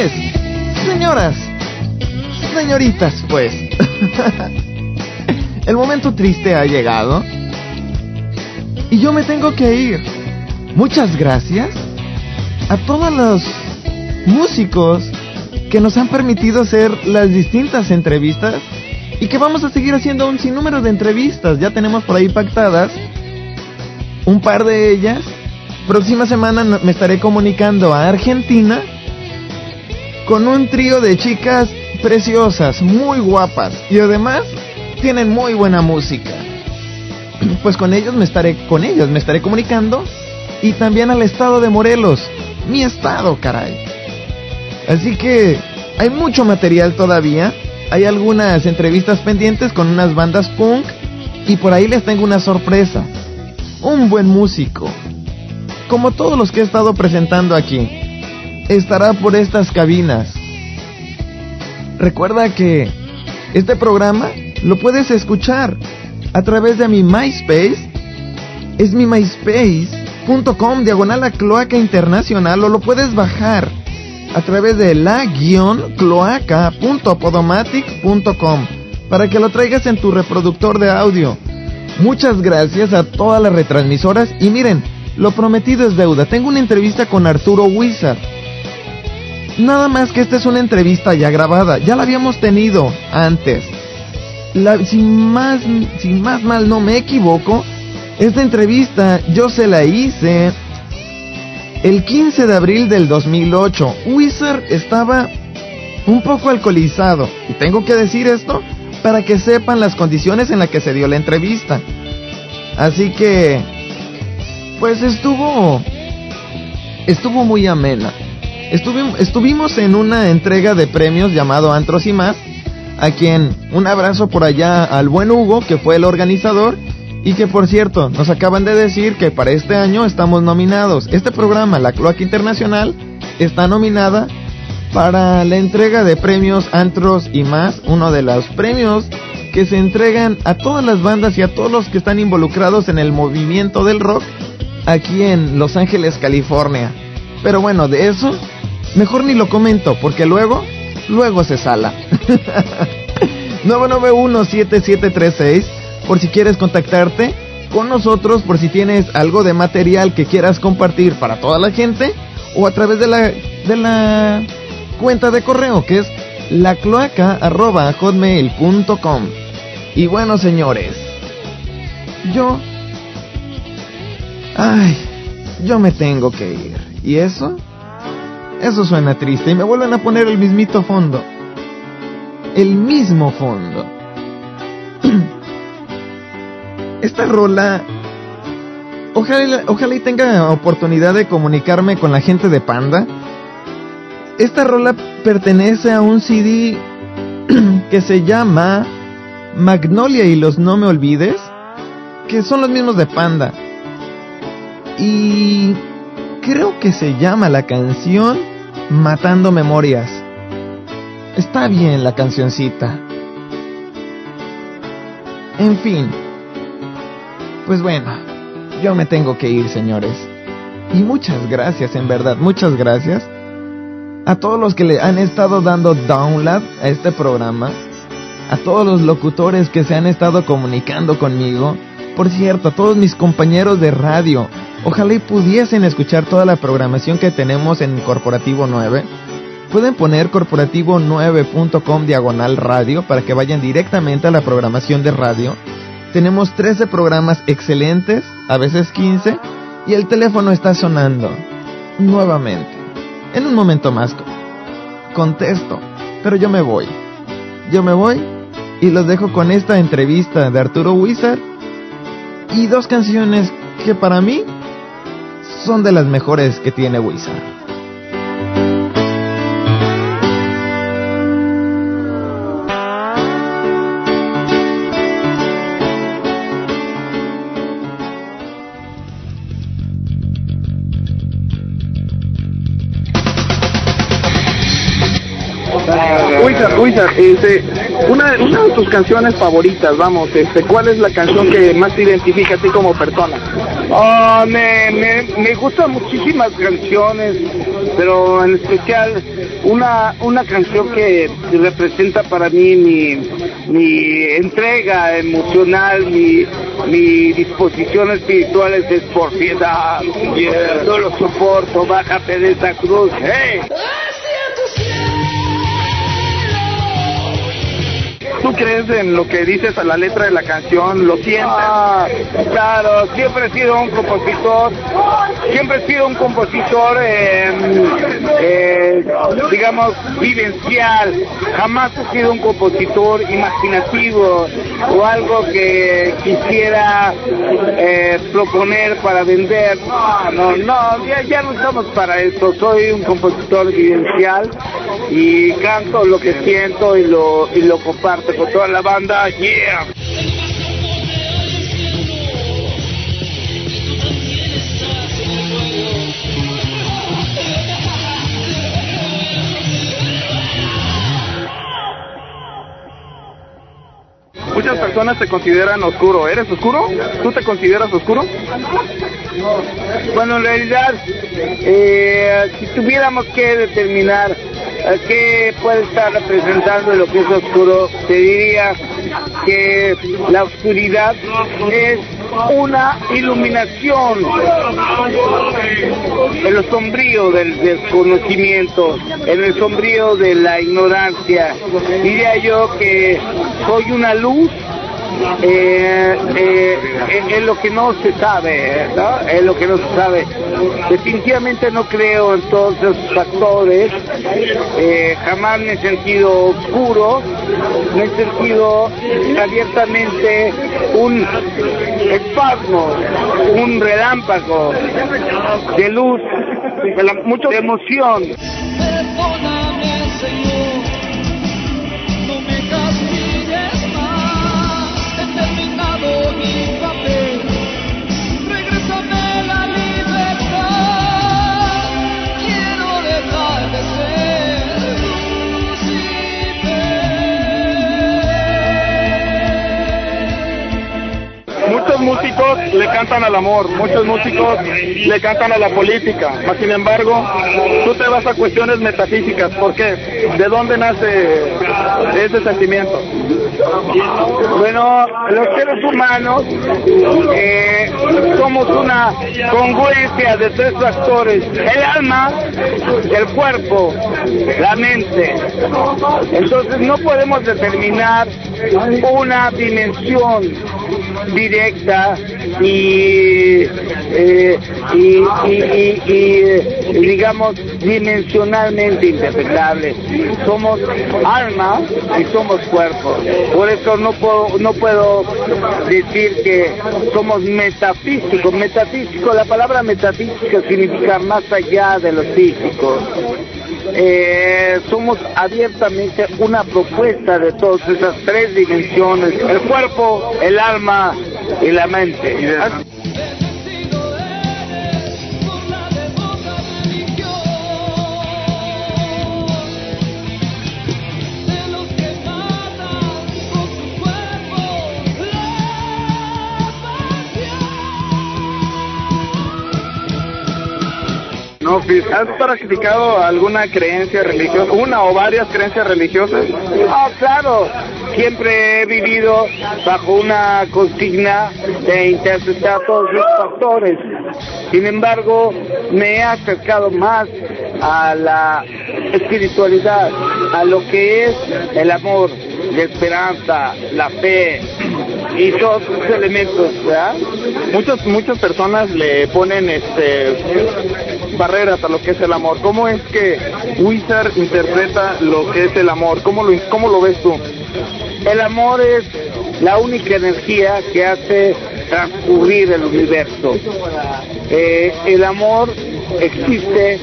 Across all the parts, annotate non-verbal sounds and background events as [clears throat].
Señores, señoras, señoritas, pues. [laughs] El momento triste ha llegado. Y yo me tengo que ir. Muchas gracias a todos los músicos que nos han permitido hacer las distintas entrevistas y que vamos a seguir haciendo un sinnúmero de entrevistas. Ya tenemos por ahí pactadas un par de ellas. Próxima semana me estaré comunicando a Argentina con un trío de chicas preciosas, muy guapas y además tienen muy buena música. [clears throat] Pues con ellos me estaré con ellos me estaré comunicando y también al estado de Morelos, mi estado, caray. Así que hay mucho material todavía. Hay algunas entrevistas pendientes con unas bandas punk y por ahí les tengo una sorpresa. Un buen músico, como todos los que he estado presentando aquí, estará por estas cabinas. Recuerda que este programa lo puedes escuchar a través de mi MySpace. Es mi myspace.com diagonal a cloaca internacional o lo puedes bajar a través de la-cloaca.podomatic.com para que lo traigas en tu reproductor de audio. Muchas gracias a todas las retransmisoras y miren, lo prometido es deuda. Tengo una entrevista con Arturo Wizard. Nada más que esta es una entrevista ya grabada, ya la habíamos tenido antes. La, si, más, si más mal no me equivoco, esta entrevista yo se la hice el 15 de abril del 2008. Wizard estaba un poco alcoholizado. Y tengo que decir esto para que sepan las condiciones en las que se dio la entrevista. Así que, pues estuvo, estuvo muy amena. Estuvimos en una entrega de premios llamado Antros y más, a quien un abrazo por allá al buen Hugo, que fue el organizador, y que por cierto, nos acaban de decir que para este año estamos nominados. Este programa, La Cloaca Internacional, está nominada para la entrega de premios Antros y más, uno de los premios que se entregan a todas las bandas y a todos los que están involucrados en el movimiento del rock aquí en Los Ángeles, California. Pero bueno, de eso mejor ni lo comento porque luego, luego se sala. [laughs] 991-7736 por si quieres contactarte con nosotros, por si tienes algo de material que quieras compartir para toda la gente o a través de la, de la cuenta de correo que es lacloaca.hotmail.com. Y bueno, señores, yo... Ay, yo me tengo que ir. ¿Y eso? Eso suena triste y me vuelven a poner el mismito fondo. El mismo fondo. [clears throat] Esta rola... Ojalá, ojalá y tenga oportunidad de comunicarme con la gente de Panda esta rola pertenece a un CD [clears throat] que se llama Magnolia y los No Me Olvides, que son los mismos de Panda. Y creo que se llama la canción Matando Memorias. Está bien la cancioncita. En fin. Pues bueno, yo me tengo que ir, señores. Y muchas gracias, en verdad, muchas gracias a todos los que le han estado dando download a este programa, a todos los locutores que se han estado comunicando conmigo, por cierto, a todos mis compañeros de radio, ojalá y pudiesen escuchar toda la programación que tenemos en Corporativo 9. Pueden poner corporativo9.com diagonal radio para que vayan directamente a la programación de radio. Tenemos 13 programas excelentes, a veces 15, y el teléfono está sonando nuevamente. En un momento más contesto, pero yo me voy. Yo me voy y los dejo con esta entrevista de Arturo Wizard y dos canciones que para mí son de las mejores que tiene Wizard. este, una, una de tus canciones favoritas, vamos, este, ¿cuál es la canción que más te identifica a ti como persona? Oh, me, me, me gustan muchísimas canciones, pero en especial una, una canción que representa para mí mi, mi entrega emocional, mi, mi disposición espiritual es por piedad. No lo soporto, bájate de esa cruz. ¡Hey! ¿Tú crees en lo que dices a la letra de la canción? ¿Lo sientes? Ah, claro, siempre he sido un compositor, siempre he sido un compositor, eh, eh, digamos, vivencial. Jamás he sido un compositor imaginativo o algo que quisiera eh, proponer para vender. No, no, ya, ya no estamos para eso. Soy un compositor vivencial y canto lo que siento y lo, y lo comparto con toda la banda. Yeah. Muchas personas te consideran oscuro. ¿Eres oscuro? ¿Tú te consideras oscuro? Bueno, en realidad, eh, si tuviéramos que determinar qué puede estar representando lo que es oscuro, te diría que la oscuridad es una iluminación en lo sombrío del desconocimiento, en el sombrío de la ignorancia. Diría yo que soy una luz eh, eh, en lo que no se sabe. En lo que no se sabe. Definitivamente no creo en todos esos factores. Eh, jamás me he sentido oscuro, me he sentido abiertamente un espasmo, un relámpago de luz, de, la, mucho de emoción. Muchos músicos le cantan al amor, muchos músicos le cantan a la política. Mas, sin embargo, tú te vas a cuestiones metafísicas. ¿Por qué? ¿De dónde nace ese sentimiento? Bueno, los seres humanos eh, somos una congruencia de tres factores, el alma, el cuerpo, la mente. Entonces no podemos determinar una dimensión directa y, eh, y, y- y- y, digamos dimensionalmente interpretable. Somos alma y somos cuerpo. Por eso no puedo, no puedo decir que somos metafísicos. Metafísico, la palabra metafísica significa más allá de lo físico. Eh, somos abiertamente una propuesta de todas esas tres dimensiones, el cuerpo, el alma y la mente. No, ¿has practicado alguna creencia religiosa, una o varias creencias religiosas? Ah, claro, siempre he vivido bajo una consigna de interpretar todos los factores. Sin embargo, me he acercado más a la espiritualidad, a lo que es el amor, la esperanza, la fe y todos esos elementos, ¿verdad? Muchas muchas personas le ponen este barreras a lo que es el amor. ¿Cómo es que Wizard interpreta lo que es el amor? ¿Cómo lo cómo lo ves tú? El amor es la única energía que hace transcurrir el universo. Eh, el amor existe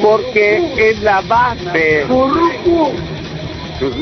porque es la base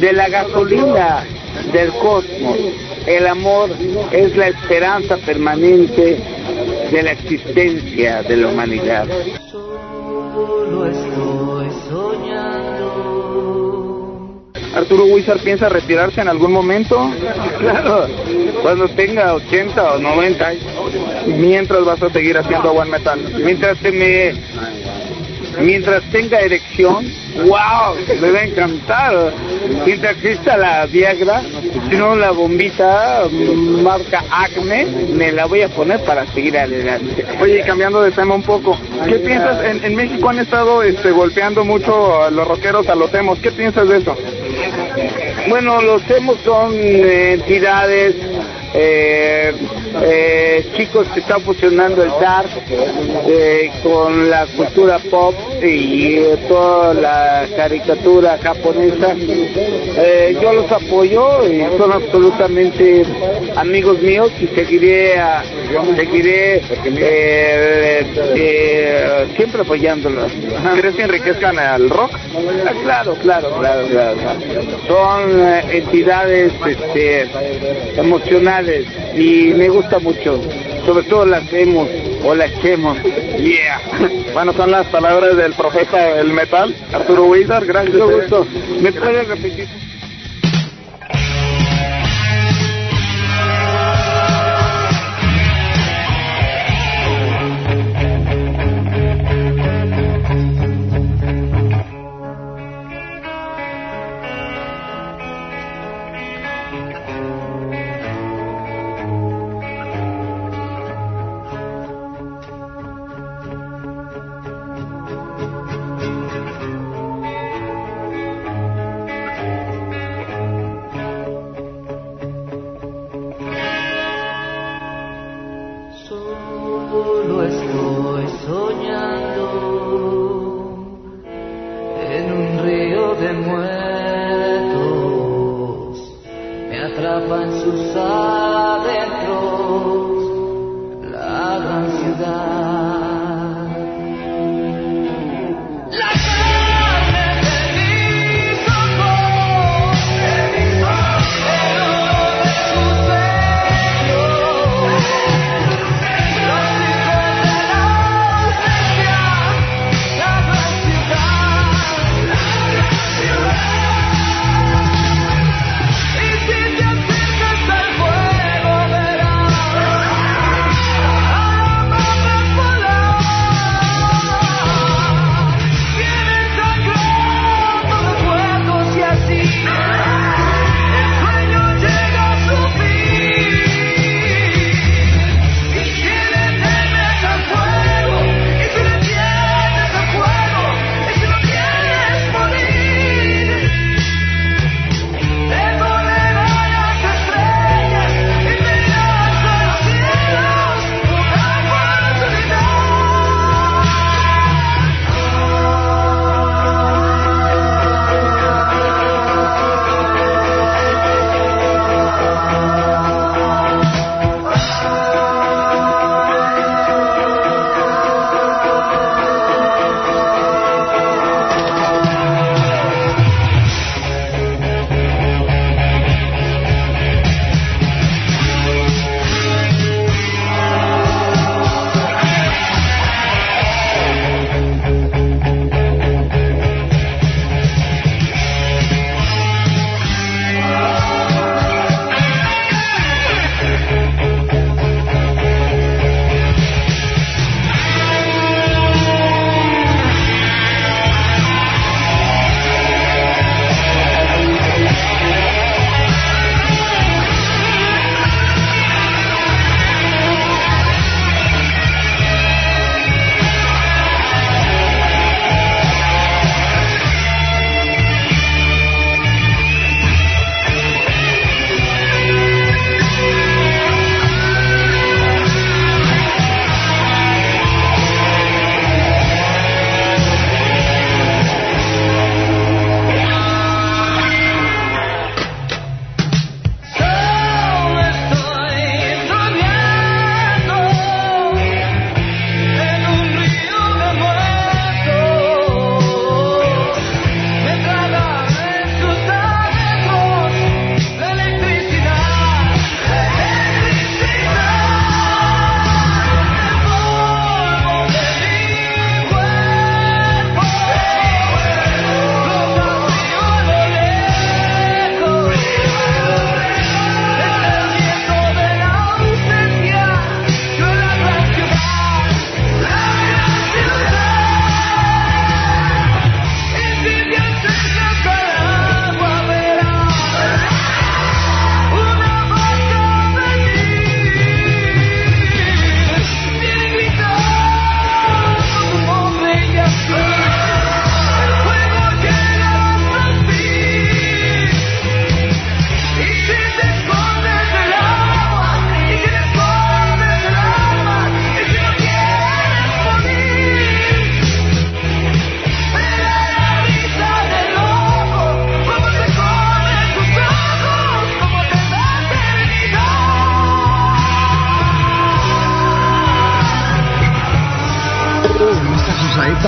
de la gasolina del cosmos. El amor es la esperanza permanente de la existencia de la humanidad. Estoy soñando. Arturo Wizard piensa retirarse en algún momento. [laughs] Claro, cuando tenga 80 o 90 años. Mientras vas a seguir haciendo One Metal. Mientras te me mientras tenga erección, wow, me va a encantar. Mientras exista la Viagra, si no la bombita marca Acme, me la voy a poner para seguir adelante. Oye, cambiando de tema un poco, ¿qué piensas? En, en México han estado este, golpeando mucho a los rockeros, a los emos. ¿Qué piensas de eso? Bueno, los emos son entidades, eh, eh, chicos que están fusionando el dark eh, con la cultura pop y toda la caricatura japonesa. Yo los apoyo y son absolutamente amigos míos y seguiré, a- seguiré eh, eh, siempre apoyándolos. ¿Crees que enriquezcan al rock? Ah, Claro, claro, claro, claro. Son eh, entidades este, emocionales y me gusta mucho. Sobre todo las hemos o las chemos. Yeah. [laughs] Bueno, son las palabras del profeta del metal, Arturo Wizard. Gracias. Mucho gusto. ¿Me puedes repetir?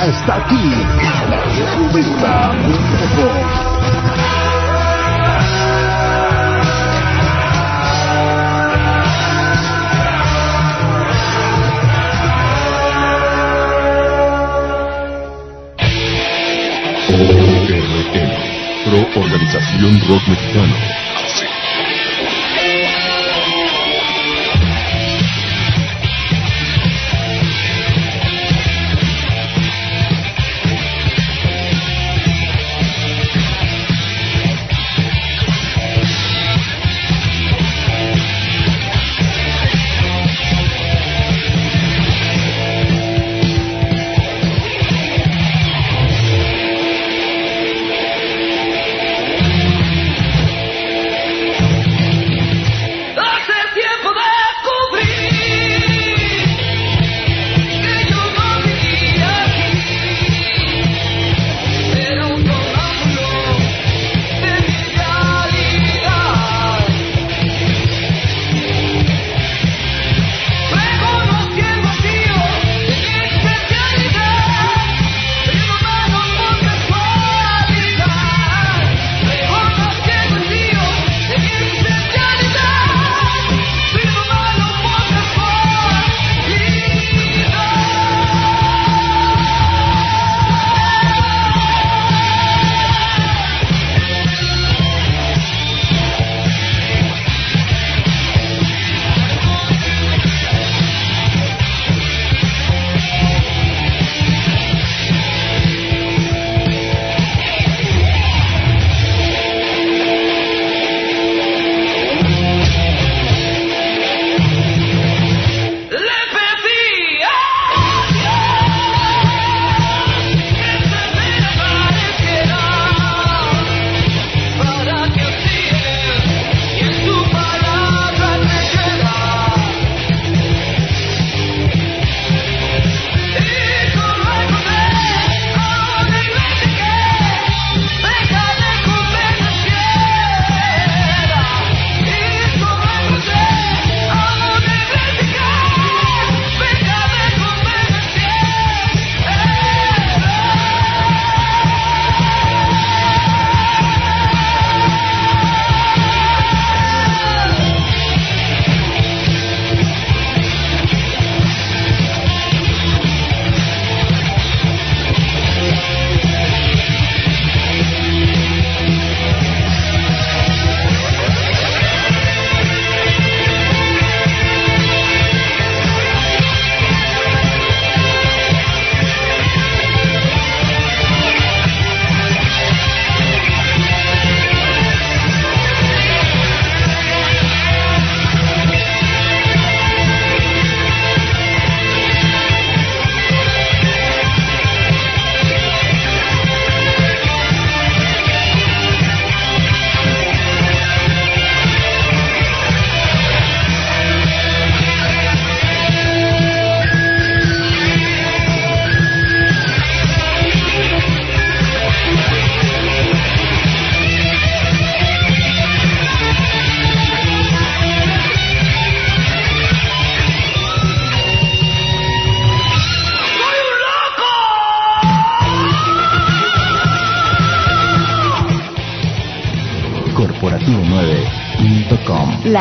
está aquí. Pro Organización Rock Mexicano.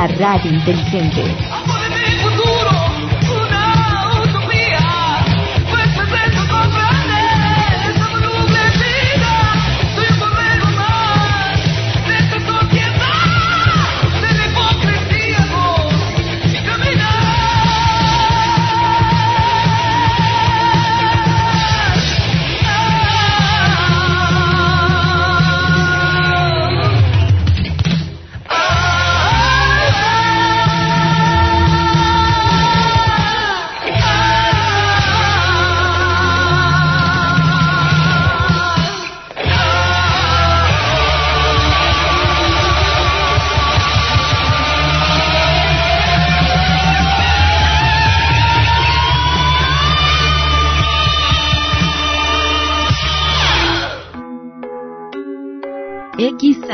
la radio inteligente.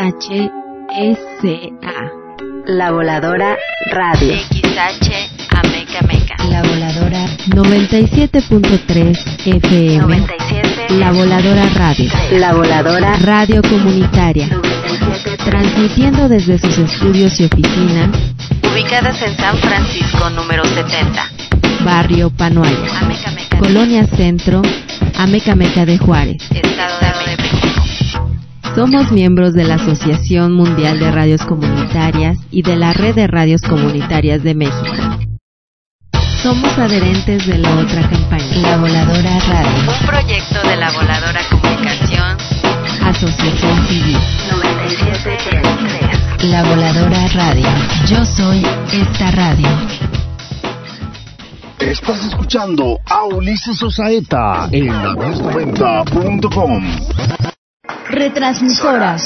XHSA. La Voladora Radio. XH Ameca Meca. La Voladora 97.3 FM. La Voladora Radio. La Voladora Radio Comunitaria. Transmitiendo desde sus estudios y oficinas. Ubicadas en San Francisco número 70. Barrio Panoaya. Colonia Centro. Ameca Meca de Juárez. Somos miembros de la Asociación Mundial de Radios Comunitarias y de la Red de Radios Comunitarias de México. Somos adherentes de la otra campaña, La Voladora Radio, Un proyecto de la Voladora Comunicación Asociación Civil. 97.3. La Voladora Radio. Yo soy esta radio. Estás escuchando a Ulises Osaeta en 90.com. Retransmisoras.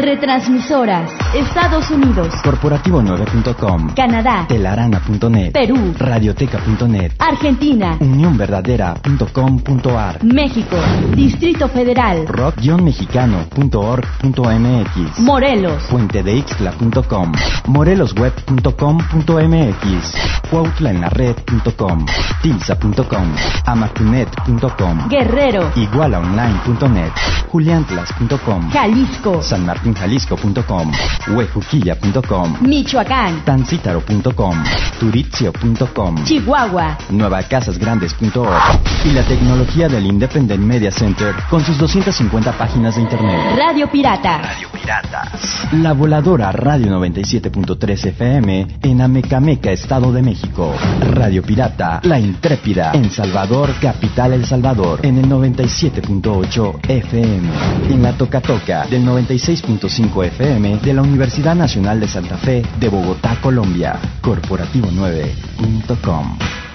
Retransmisoras. Estados Unidos. Corporativo9.com, Canadá. Telarana.net, Perú. Radioteca.net, Argentina. Unionverdadera.com.ar, México. Distrito Federal. rock-mexicano.org.mx, Morelos. puentedeixtla.com, morelosweb.com.mx, cuautlaenlared.com, tilsa.com, amacunet.com, Guerrero. igualaonline.net, juliantlas.com, Jalisco. sanmartinjalisco.com, huejuquilla.com, Michoacán. tancítaro.com, turitzio.com, Chihuahua. nuevacasasgrandes.org y la tecnología del Independent Media Center con sus 250 páginas de internet. Radio Pirata. Radio Piratas. La voladora Radio 97.3 FM en Amecameca, Estado de México. Radio Pirata, La Intrépida, en Salvador, Capital El Salvador, en el 97.8 FM. En la Toca Toca, del 96.5 FM de la Universidad Nacional de Santa Fe de Bogotá, Colombia. Corporativo9.com.